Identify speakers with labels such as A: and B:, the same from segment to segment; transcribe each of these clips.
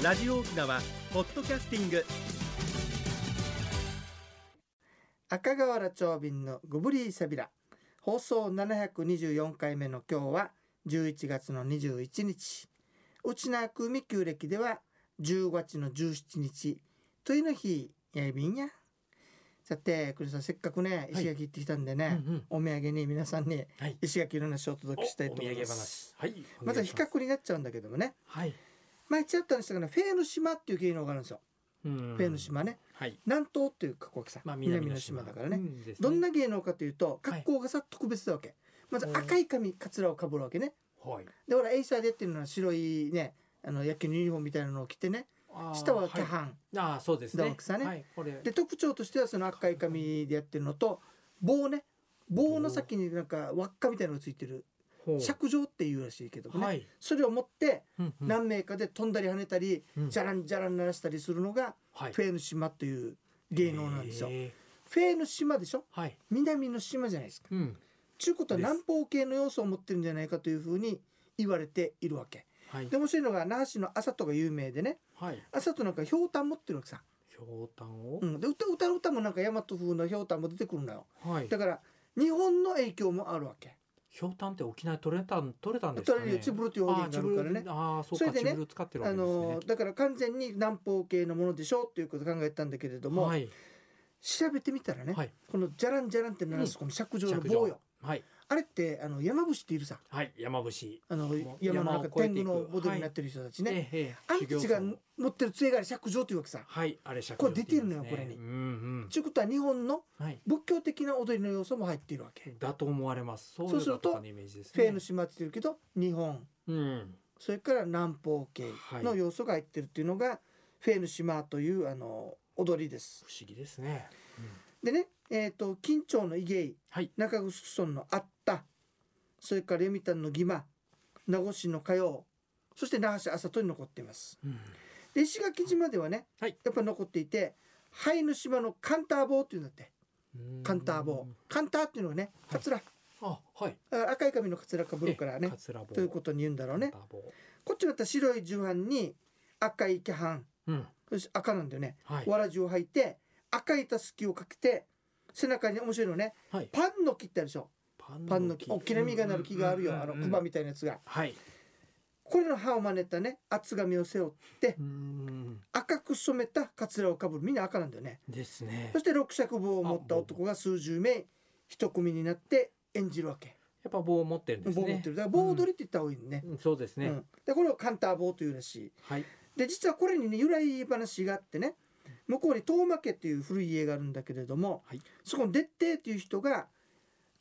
A: ラジオ沖縄ポッドキャスティング。
B: 赤瓦町便のグブリーサビラ。放送724回目の今日は11月の21日。内縄組旧暦では10月の17日。というの日やいびんや。さてクリスさんせっかくね石垣行ってきたんでね、
C: うんうん。
B: お土産に皆さんに
C: はい。
B: 石垣の話をお届けしたいと思いま
C: お土産
B: す
C: 話。はい。
B: まずは比較になっちゃうんだけどもね。
C: はい
B: 前ちらっと話したかなフェーの島っていう芸能があるんですよ、
C: フ
B: フェーの島ね。
C: はい。
B: 南東っていう格好がさ、
C: まあ
B: 南の
C: 島。
B: 島だからね、
C: うんね。
B: どんな芸能かというと格好がさ、特別だわけ。まず赤い髪かつらをかぶるわけね。
C: はい。
B: でほらエイサーでっていうのは白いねあの野球のユニフォームみたいなのを着てね。下はキャハン、
C: ああそうですね。
B: ね。
C: はいこれ。
B: で特徴としてはその赤い髪でやってるのと棒ね。棒の先になんか輪っかみたいなのがついてる尺状っていうらしいけどもね、
C: はい。
B: それを持って何名かで飛んだり跳ねたり、
C: うん。
B: じゃらんじゃらん鳴らしたりするのが
C: はい。
B: フェーの島という芸能なんですよ。
C: へ
B: フェーの島でしょ？
C: ーはい。
B: 南の島じゃないですか。
C: うん。
B: ちゅうことは南方系の要素を持ってるんじゃないかというふうに言われているわけ。
C: はい。
B: で面白いのが那覇市の朝とが有名でね。
C: はい。
B: 朝となんかひょうたん持ってるわけさ。
C: ひょうたんを？
B: うん、で歌歌う歌もなんか大和風のひょうたんも出てくるのよ。
C: はい。
B: だから日本の影響もあるわけ。
C: ひょうたんって沖縄取れたん取れたんですかね。
B: 取れるよチブルという方言があるからね。
C: ああーそう
B: それでね
C: 使ってるわ
B: あ
C: けですね。
B: のだから完全に南方系のものでしょうっていうことを考えたんだけれども、
C: はい。
B: 調べてみたらね、
C: はい。
B: このじゃらんじゃらんって鳴らすこの尺状の棒よ、
C: はい
B: あれってあの山伏っているさ。
C: はい山伏。
B: あの山の中天狗のモデルになってる人たちね、あんたちが持ってる杖が尺状というわけさ。
C: はいあれ尺
B: これ出てるのよこれに。
C: 状って言いますねうんうん。
B: ということは日本の
C: はい。
B: 仏教的な踊りの要素も入っているわけ。
C: だと思われます。そう
B: するとフェー
C: ね
B: の島って言ってるけど日本。
C: うん。
B: それから南方系の要素が入ってるっていうのが、フェーの島というあの踊りです。
C: 不思議ですね。
B: でね、えー、と金町の伊芸
C: はい。
B: 中城村のあったそれから読谷の義馬名護市の火曜そして那覇市朝戸に残っています。
C: うん。
B: で石垣島ではね、
C: はい。
B: やっぱ残っていて灰の島のカンター棒っていうんだって。
C: うん。
B: カンター棒カンターっていうのはねカツラ。
C: あはい。
B: だから赤い髪のカツラかぶるからねということに言うんだろうね。こっちまた白い重版に赤いキャハン
C: うん
B: 赤なんだよね。
C: はい。
B: わらじを履いて赤いたすきをかけて背中に面白いのね。
C: はい。
B: パンの木ってあるでしょ
C: パ
B: パンの木。大きな実がなる木があるよ。あのクマ
C: み
B: みたいなやつが。
C: はい。
B: これの葉を真似たね厚紙を背負って
C: うん
B: 赤く染めたカツラをかぶる。みんな赤なんだよね。
C: ですね。
B: そして六尺棒を持った男が数十名一組になって演じるわけ。
C: やっぱ棒を持ってるんですね。
B: 棒を持ってる。だから棒踊りって言った方がいいね、
C: うん。そうですね。
B: うん、でこれをカンター棒というらしい。
C: はい。
B: で実はこれにね由来話があってね向こうに遠間家っていう古い家があるんだけれども、
C: はい。
B: そこの det 帝っていう人が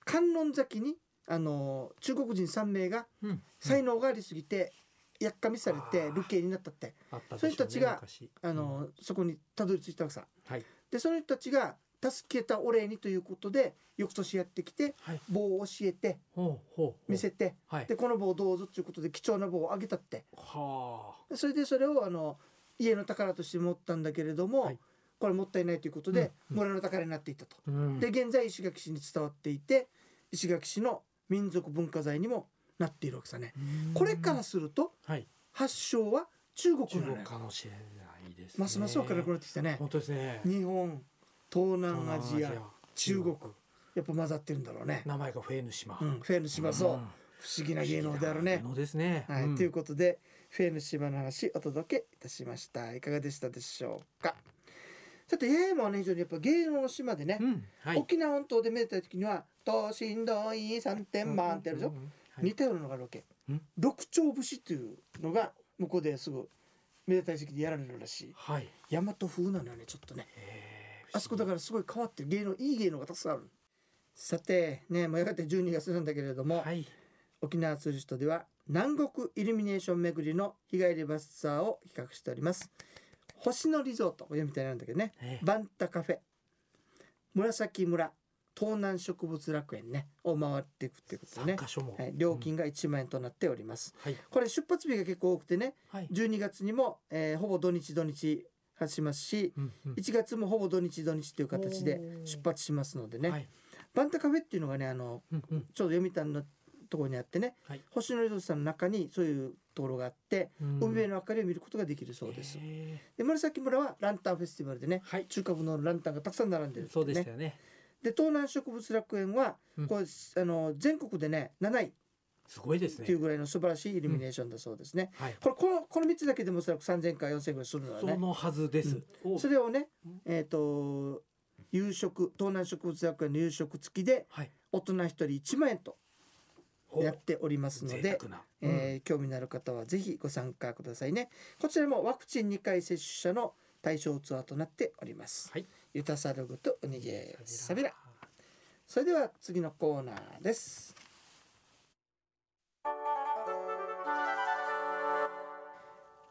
B: 観音崎にあの中国人3名が
C: うん。
B: 才能がありすぎてやっかみされて流刑になったって。そういう人たちが
C: 昔。
B: あの、そこにたどり着いたわけさ。
C: はい。
B: でその人たちが助けたお礼にということで翌年やってきて
C: はい。
B: 棒を教えて見せて
C: はい。
B: でこの棒をどうぞということで貴重な棒をあげたって。それでそれをあの家の宝として持ったんだけれども、
C: はい
B: これもったいないということで、
C: うん。
B: 村の宝になっていったと。で現在石垣市に伝わっていて石垣市の民族文化財にもなっているわけさね。
C: うん。
B: これからすると
C: はい。
B: 発祥は中国なのよ。
C: かもしれないですね。
B: ますます分からなくなってきたね。
C: 本当ですね。
B: 日本東南アジア
C: 東
B: 中国。やっぱ混ざってるんだろうね。
C: 名前がフェーヌ島。
B: うん、フェーヌ島そう、不思議な芸能であるね。
C: ですね。
B: はい、
C: うん。
B: ということでフェーヌ島の話お届けいたしました。いかがでしたでしょうか？さて八重ね非常にやっぱ芸能の島でね、
C: うんはい。
B: 沖縄本島でめでたい時には「東進道い三点満」ってあるでしょ、似たようなのがあるわけ。
C: うん？
B: 六丁節っていうのが向こうですぐめでたい時期でやられるらしい。
C: はい。
B: 大和風なのよねちょっとね。あそこだからすごい変わってる芸能いい芸能がたくさんあるさてねもうやがて12月なんだけれども、
C: はい。
B: 沖縄ツーリストでは南国イルミネーション巡りの日帰りバスツアーを企画しております星野リゾート読みたいなんだけどね。
C: ええ。
B: バンタカフェ。紫村。東南植物楽園ね。を回っていくっていうことでねはい、料金が1万円となっております、
C: はい。
B: これ出発日が結構多くてね。
C: はい。
B: 12月にも、えーほぼ土日土日発しますし
C: うんうん。
B: 1月もほぼ土日土日という形で出発しますのでね、
C: はい。
B: バンタカフェっていうのがねあの
C: うんうん。
B: ちょうど読谷のところにあってね。
C: はい。
B: 星野リゾートさんの中にそういうところがあって、
C: うん。
B: 海辺の明かりを見ることができるそうです。
C: へ
B: で紫村はランタンフェスティバルでね
C: ーはい。
B: 中華風のランタンがたくさん並んでるって
C: そう
B: ね
C: でしたよね。
B: で東南植物楽園は
C: うん。
B: これ、あの全国でね7位。っ
C: すごいですね。
B: ていうぐらいの素晴らしいイルミネーションだそうですね。
C: はい。
B: これこのこの3つだけでもおそらく3000から4000ぐらいするのはね。
C: そのはずです。お
B: それをね
C: うん。
B: えっ、と夕食東南植物楽園の夕食付きで
C: はい。
B: 大人1人1万円と
C: お
B: やっておりますので、
C: 贅沢な
B: えー興味のある方はぜひご参加くださいね。こちらもワクチン2回接種者の対象ツアーとなっております。
C: はい
B: ユタサルグとウニゲ
C: うん
B: サビラ。それでは次のコーナーです。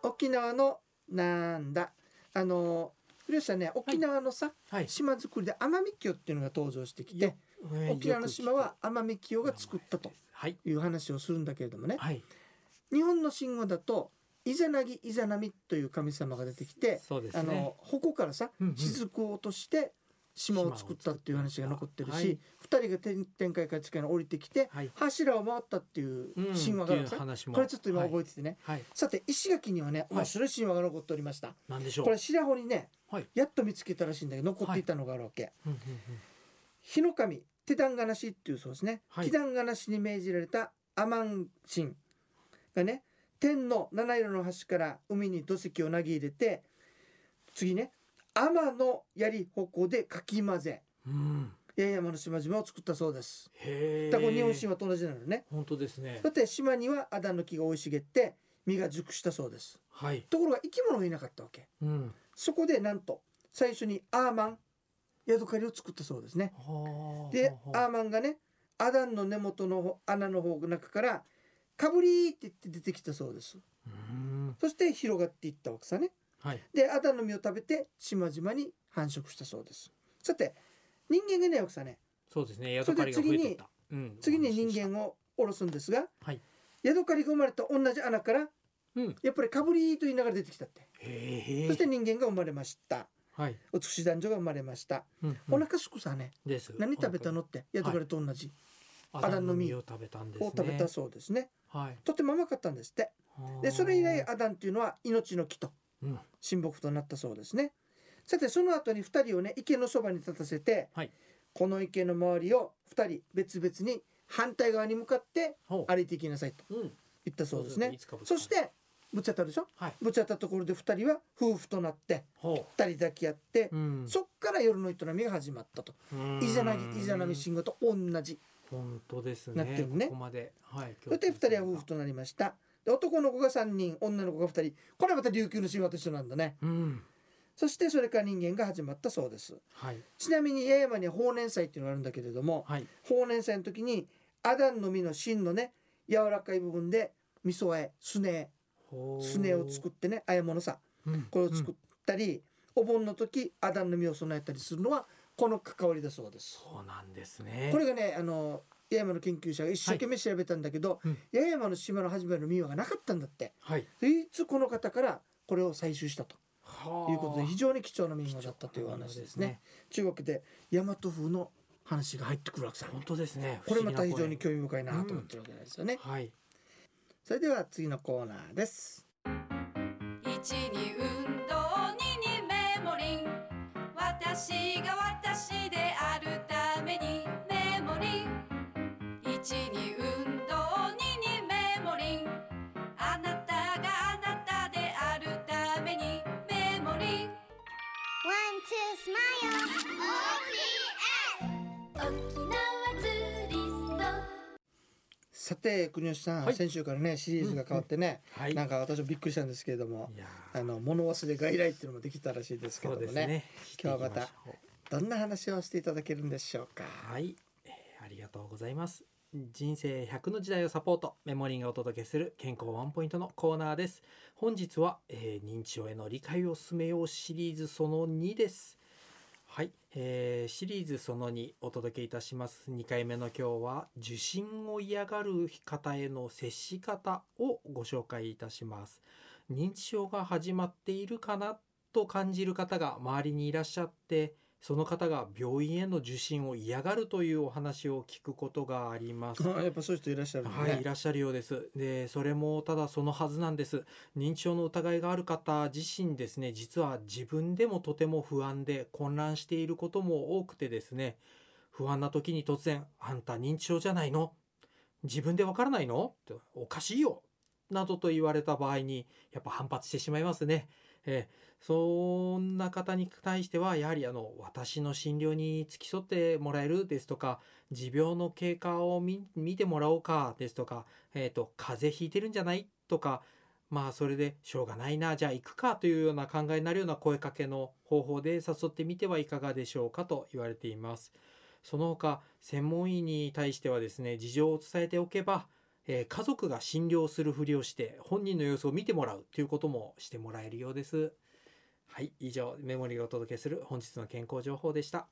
B: 沖縄のなんだあの古吉さんね沖縄のさ、
C: はい。
B: 島作りで奄美清っていうのが登場してきて
C: えー
B: 沖縄の島は奄美清が作ったと
C: はい。
B: いう話をするんだけれどもね。
C: はい。
B: 日本の神話だとイザナギイザナミという神様が出てきて、
C: そうですね。
B: あの矛からさ雫を落として島を作ったっていう話が残ってるし、
C: はい。
B: 二人が天天界から地下に降りてきて
C: はい。
B: 柱を回ったっていう
C: うん。
B: 神話があるんです
C: う話も。
B: これちょっと今覚えててね、
C: はい。
B: さて石垣にはね面白い神話が残っておりました、
C: なんでしょう？
B: これ白穂にね
C: はい。
B: やっと見つけたらしいんだけど残っていたのがあるわけ、
C: うんうん
B: 日の神手段がなしっていうそうですね、
C: はい。
B: 手段がなしに命じられたアマン神がね天の七色の橋から海に土石を投げ入れて次ね天の槍矛でかき混ぜ。
C: うん。うん
B: 八重山の島々を作ったそうです。だから日本神話と同じなのね。
C: 本当ですね。
B: だって島にはアダンの木が生い茂って実が熟したそうです。
C: はい。
B: ところが生き物がいなかったわけ。
C: うん。
B: そこでなんと最初にアーマンヤドカリを作ったそうですね。
C: はあ。
B: で
C: は
B: アーマンがねアダンの根元の穴の方の中から「かぶり!」って言って出てきたそうです。
C: うん。
B: そして広がっていったわけさね
C: はい。
B: でアダンの実を食べて島々に繁殖したそうです。さて人間がねわけさね。
C: そうですね。ヤドカリが増えてった。うん。
B: 次に人間を下ろすんですが
C: はい。
B: ヤドカリが生まれた同じ穴から
C: うん。
B: やっぱりかぶりと言いながら出てきたって。そして人間が生まれました。
C: はい。
B: 美しい男女が生まれました。
C: うん
B: お腹すくさね。
C: です。
B: 何食べたのってヤドカリと同じ。
C: ア
B: アダンの実
C: ダンの実を食べたんですね。
B: を食べたそうですね。
C: はい。
B: とても甘かったんですって。でそれ以来アダンっていうのは命の木と
C: うん。
B: 神木となったそうですね。さてその後に2人をね池のそばに立たせて、
C: はい。
B: この池の周りを2人別々に反対側に向かって
C: ほ
B: 歩いていきなさいと
C: ううん。
B: 言ったそうですね。
C: いつかぶつかる。
B: そしてぶつかったでしょ？
C: はい。
B: ぶつかったところで2人は夫婦となって
C: ほ
B: 2人抱き合って、
C: ううん。
B: そっから夜の営みが始まったと。イザナギイザナミ
C: ン
B: 神話と同じ。
C: 本当です
B: なってるね。
C: ねここまで。はい。
B: そして2人は夫婦となりました。で男の子が3人女の子が2人。これはまた琉球の神話と一緒なんだね。
C: うん。
B: そしてそれから人間が始まったそうです。
C: はい。
B: ちなみに八重山には法年祭っていうのがあるんだけれども
C: はい。
B: 法年祭の時にアダンの実の芯のね柔らかい部分で味噌あえすねすねを作ってねあえ物さ
C: うん。
B: これを作ったり、お盆の時アダンの実を備えたりするのはこの関わりだそうです。
C: そうなんですね。
B: これがねあの八重山の研究者が一生懸命調べたんだけど、
C: うん。
B: 八重山の島の始まりの民話がなかったんだって。
C: はい。
B: でいつこの方からこれを採集したと。
C: はあ。
B: いうことで非常に貴重な民話だったというお話ですね。中国で大和風の話が入ってくるわけさ。
C: 本当ですね。
B: これまた非常に
C: 日
B: 興味深いなと思ってるわけなんですよね、
C: はい。
B: それでは次のコーナーです。
D: 一に運動二にメモリン。私が私でン一に運動二にメモリン。あなたがあなたであるためにメモリン。
E: One, two, smile. OPS. 沖縄ツーリスト。
B: さて国吉さん、
C: はい。
B: 先週からねシリーズが変わってね、
C: はい。
B: なんか私もびっくりしたんですけれども
C: いやー。
B: あの物忘れ外来っていうのもできたらしいですけ
C: そ
B: どもね。
C: うですね。
B: 今日はまたどんな話をしていただけるんでしょうか。
C: はい、えーありがとうございます人生100の時代をサポート。メモリンがお届けする健康ワンポイントのコーナーです。本日は、えー認知症への理解を進めようシリーズその2です。はい、えーシリーズその2お届けいたします。2回目の今日は受診を嫌がる方への接し方をご紹介いたします。認知症が始まっているかなと感じる方が周りにいらっしゃってその方が病院への受診を嫌がるというお話を聞くことがあります。
B: あやっぱそういう人いらっしゃるね、
C: はい、いらっしゃるようです。で、それもただそのはずなんです。認知症の疑いがある方自身ですね、実は自分でもとても不安で混乱していることも多くてですね、不安な時に突然、あんた認知症じゃないの？自分でわからないの？っておかしいよなどと言われた場合に、やっぱ反発してしまいますね。えーそんな方に対しては、やはりあの、私の診療に付き添ってもらえるですとか、持病の経過を見てもらおうかですとか、えっ、と、風邪ひいてるんじゃないとか、まあそれでしょうがないな、じゃあ行くかというような考えになるような声かけの方法で誘ってみてはいかがでしょうかと言われています。その他、専門医に対してはですね、事情を伝えておけば、えー家族が診療するふりをして本人の様子を見てもらうということもしてもらえるようです。はい、以上、メモリーがお届けする本日の健康情報でした。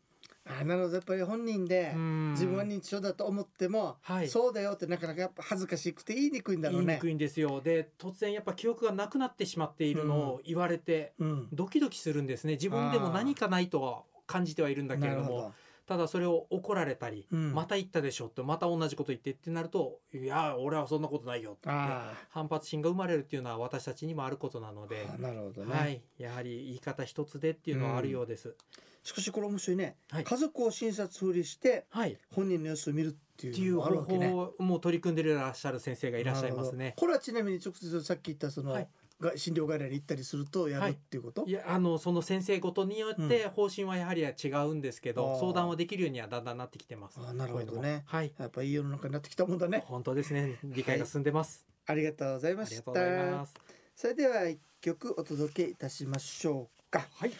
B: あなるほど。やっぱり本人で自分は認知症だと思っても、
C: はい。
B: そうだよってなかなかやっぱ恥ずかしくて言いにくいんだろうね。
C: 言いにくいんですよ。で、突然やっぱ記憶がなくなってしまっているのを言われて、
B: うん。
C: ドキドキするんですね。自分でも何かないとは感じてはいるんだけれども、ただそれを怒られたり、
B: うん。
C: また言ったでしょって、また同じこと言ってってなると、いや、俺はそんなことないよって
B: あ
C: 反発心が生まれるっていうのは私たちにもあることなので
B: なるほどね、
C: はい、やはり言い方一つでっていうのはあるようです。
B: しかしこれ面白いね、
C: はい。
B: 家族を診察風りして
C: はい、っ
B: 本人の様子を見るって
C: ていう方法も取り組んでいらっしゃる先生がいらっしゃいますね。
B: これはちなみに直接さっき言ったその、
C: はい
B: が診療外来に行ったりするとやるっていうこと、
C: いやあのその先生ごとによって方針はやはり違うんですけど、
B: あー。
C: 相談はできるようにはだんだんなってきてます。
B: あーなるほどね。
C: はい、
B: やっぱいい世の中になってきたもんだね。
C: 本当ですね。理解が進んでます。
B: ありがとうございました。
C: ありがとうございます。
B: それでは一曲お届けいたしましょうか。
C: はい、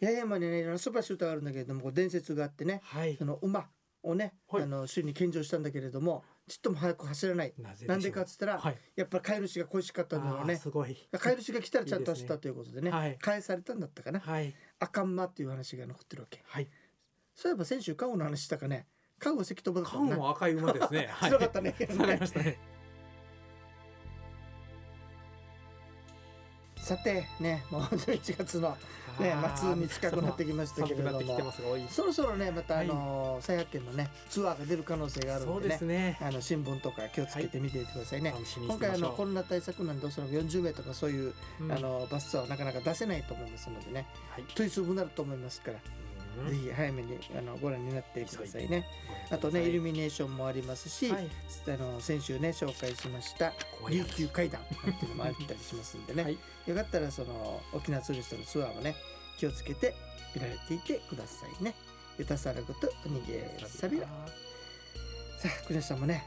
B: 八重山にねいろんな素晴らしい歌があるんだけれども伝説があってね
C: はい
B: そ。の馬をね、
C: はい
B: あの主に献上したんだけれどもちっとも早く走らない
C: なぜ
B: なんでかっつったら、
C: はい。
B: やっぱり飼い主が恋しかったんだろうね
C: すごい。
B: 飼い主が来たらちゃんと走ったということでね
C: はい
B: 返されたんだったかな
C: はい。
B: 赤んまっていう話が残ってるわけ
C: はい。
B: そういえば先週カウの話したかねカウは石飛ばだったな
C: は赤い馬ですね。はい。
B: 強かったね
C: わかりましたね。
B: さてねもう 11月のね末に近くなってきましたけれども。そろそろねまたあのー再発見のねツアーが出る可能性がある
C: そう
B: んでね
C: ですね。
B: あの新聞とか気をつけて見ていてくださいね、
C: 楽しみに
B: 今回あ。のコロナ対策なんでおそらく40名とかそういう、
C: うん
B: あのバスツアーはなかなか出せないと思いますのでね
C: はい。
B: 問い数になると思いますから、
C: うん
B: ぜひ早めにあのご覧になってくださいね。あとねイルミネーションもありますし、
C: はい。
B: あの先週ね紹介しました琉球階段なんていうのもあったりしますんでね、
C: はい。
B: よかったらその沖縄ツーリストのツアーもね気をつけて見られていてくださいね。ゆたさらぐとおにげさびら。さあ国吉さんもね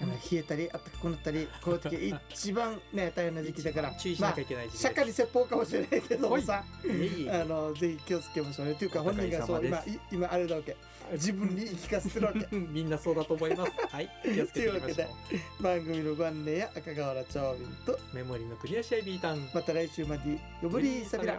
B: あの
C: うん
B: 冷えたりあったかくなったり こういう時一番ね大変な時期だからまあ
C: 注意しなきゃいけない時期
B: 釈迦に説法かもしれないけどもさ、あのぜひ気をつけましょうねというか
C: お
B: 本人がそう今い今あれだわけ自分に言い聞かせてるわけ
C: みんなそうだと思います。はい。気をつけていきましょ
B: わ番組のご案内や赤瓦長瓶と
C: う。メモリーのクリア試合ビータン。
B: また来週までよぶりさびら。